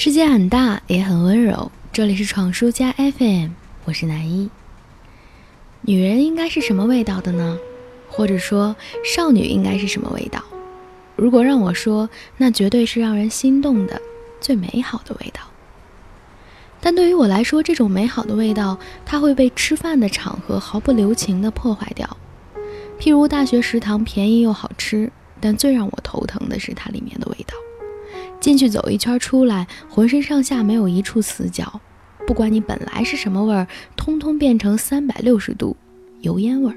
世界很大，也很温柔。这里是闯书家 FM，我是南一。女人应该是什么味道的呢？或者说，少女应该是什么味道？如果让我说，那绝对是让人心动的最美好的味道。但对于我来说，这种美好的味道，它会被吃饭的场合毫不留情地破坏掉。譬如大学食堂便宜又好吃，但最让我头疼的是它里面的味道。进去走一圈，出来浑身上下没有一处死角，不管你本来是什么味儿，通通变成三百六十度油烟味儿。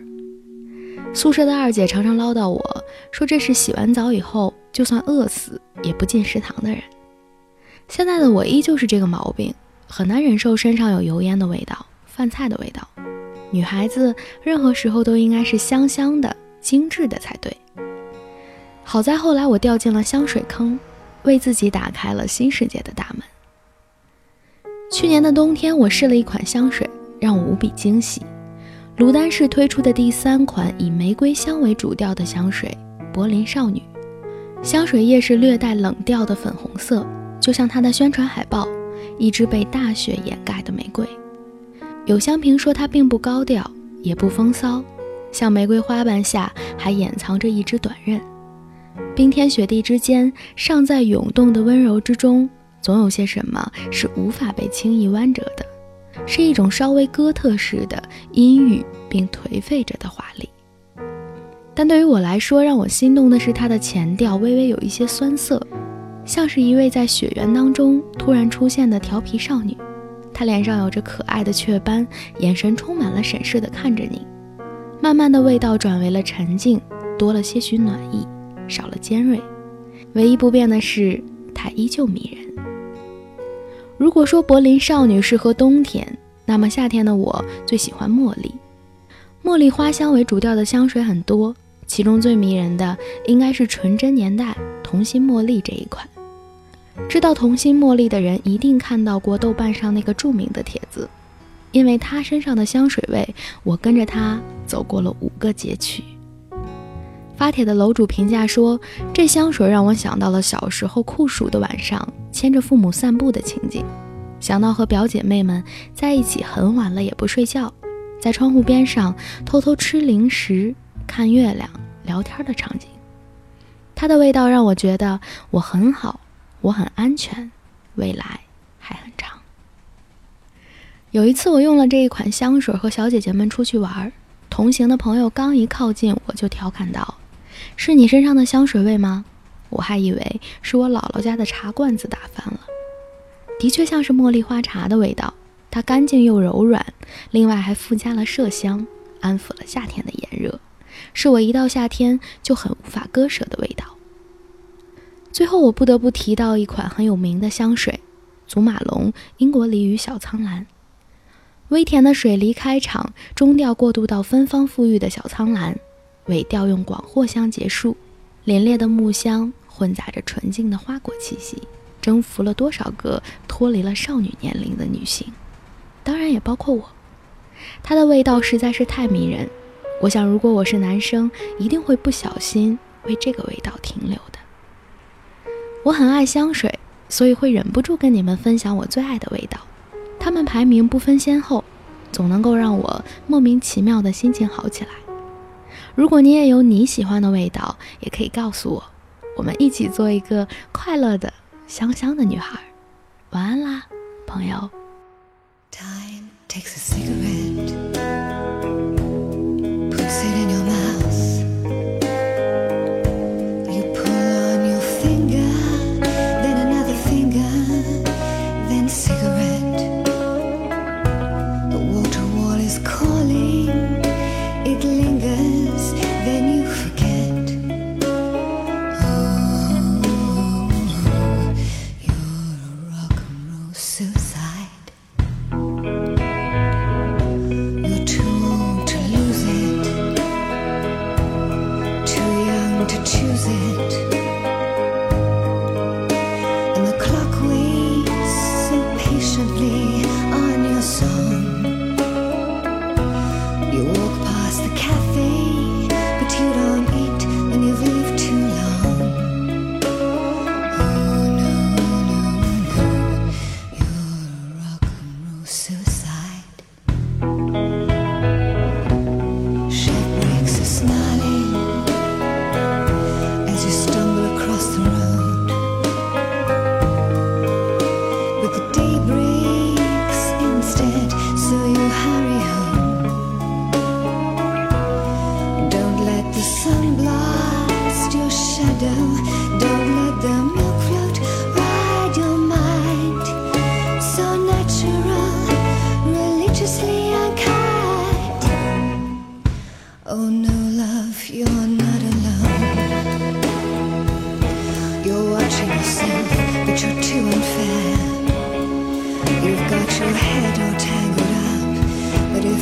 宿舍的二姐常常唠叨我说：“这是洗完澡以后，就算饿死也不进食堂的人。”现在的我依旧是这个毛病，很难忍受身上有油烟的味道、饭菜的味道。女孩子任何时候都应该是香香的、精致的才对。好在后来我掉进了香水坑。为自己打开了新世界的大门。去年的冬天，我试了一款香水，让我无比惊喜。卢丹氏推出的第三款以玫瑰香为主调的香水——柏林少女。香水液是略带冷调的粉红色，就像它的宣传海报，一支被大雪掩盖的玫瑰。有香评说它并不高调，也不风骚，像玫瑰花瓣下还掩藏着一只短刃。冰天雪地之间，尚在涌动的温柔之中，总有些什么是无法被轻易弯折的，是一种稍微哥特式的阴郁并颓废着的华丽。但对于我来说，让我心动的是它的前调微微有一些酸涩，像是一位在雪原当中突然出现的调皮少女。她脸上有着可爱的雀斑，眼神充满了审视地看着你。慢慢的，味道转为了沉静，多了些许暖意。少了尖锐，唯一不变的是它依旧迷人。如果说柏林少女适合冬天，那么夏天的我最喜欢茉莉。茉莉花香为主调的香水很多，其中最迷人的应该是纯真年代童心茉莉这一款。知道童心茉莉的人一定看到过豆瓣上那个著名的帖子，因为她身上的香水味，我跟着她走过了五个街区。发帖的楼主评价说：“这香水让我想到了小时候酷暑的晚上，牵着父母散步的情景，想到和表姐妹们在一起很晚了也不睡觉，在窗户边上偷偷吃零食、看月亮、聊天的场景。它的味道让我觉得我很好，我很安全，未来还很长。有一次我用了这一款香水和小姐姐们出去玩，同行的朋友刚一靠近我就调侃道。”是你身上的香水味吗？我还以为是我姥姥家的茶罐子打翻了。的确像是茉莉花茶的味道，它干净又柔软，另外还附加了麝香，安抚了夏天的炎热，是我一到夏天就很无法割舍的味道。最后，我不得不提到一款很有名的香水——祖马龙英国梨与小苍兰。微甜的水梨开场，中调过渡到芬芳馥郁的小苍兰。尾调用广藿香结束，凛冽的木香混杂着纯净的花果气息，征服了多少个脱离了少女年龄的女性，当然也包括我。它的味道实在是太迷人，我想如果我是男生，一定会不小心为这个味道停留的。我很爱香水，所以会忍不住跟你们分享我最爱的味道，它们排名不分先后，总能够让我莫名其妙的心情好起来。如果你也有你喜欢的味道，也可以告诉我，我们一起做一个快乐的、香香的女孩。晚安啦，朋友。Oh to choose it.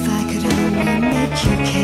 If I could only make you care.